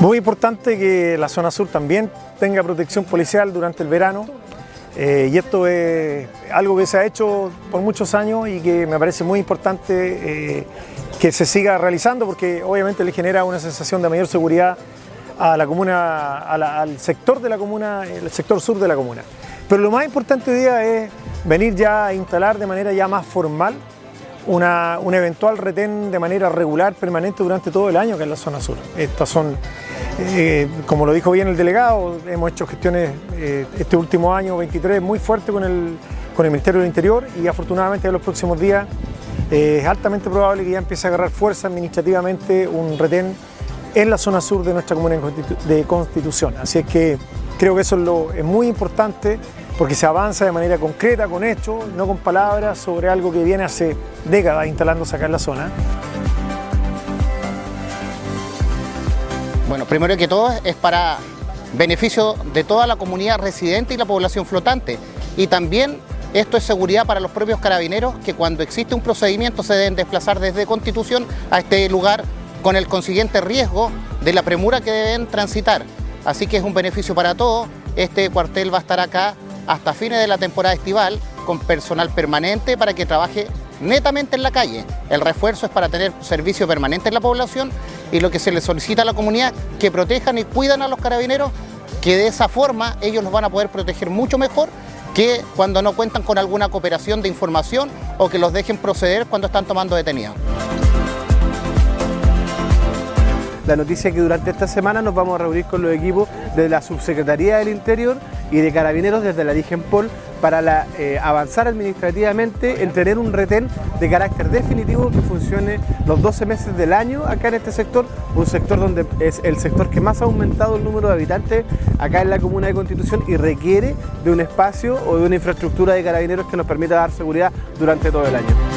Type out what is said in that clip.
Muy importante que la zona sur también tenga protección policial durante el verano. Eh, y esto es algo que se ha hecho por muchos años y que me parece muy importante eh, que se siga realizando porque obviamente le genera una sensación de mayor seguridad a la comuna, al sector de la comuna, el sector sur de la comuna. Pero lo más importante hoy día es venir ya a instalar de manera ya más formal una, un eventual retén de manera regular, permanente durante todo el año que es la zona sur. Estas son, eh, como lo dijo bien el delegado, hemos hecho gestiones eh, este último año 23 muy fuerte con el, con el Ministerio del Interior y afortunadamente en los próximos días eh, es altamente probable que ya empiece a agarrar fuerza administrativamente un retén en la zona sur de nuestra comuna de Constitución. Así es que creo que eso es, es muy importante porque se avanza de manera concreta, con hechos, no con palabras, sobre algo que viene hace décadas instalándose acá en la zona. Bueno, primero que todo es para beneficio de toda la comunidad residente y la población flotante. Y también esto es seguridad para los propios carabineros que cuando existe un procedimiento se deben desplazar desde Constitución a este lugar con el consiguiente riesgo de la premura que deben transitar. Así que es un beneficio para todos. Este cuartel va a estar acá hasta fines de la temporada estival con personal permanente para que trabaje netamente en la calle. El refuerzo es para tener servicio permanente en la población y lo que se le solicita a la comunidad que protejan y cuidan a los carabineros, que de esa forma ellos los van a poder proteger mucho mejor que cuando no cuentan con alguna cooperación de información o que los dejen proceder cuando están tomando detenidos. La noticia es que durante esta semana nos vamos a reunir con los equipos de la Subsecretaría del Interior y de Carabineros desde la DIGENPOL para eh, avanzar administrativamente en tener un retén de carácter definitivo que funcione los 12 meses del año acá en este sector, un sector donde es el sector que más ha aumentado el número de habitantes acá en la comuna de Constitución y requiere de un espacio o de una infraestructura de carabineros que nos permita dar seguridad durante todo el año.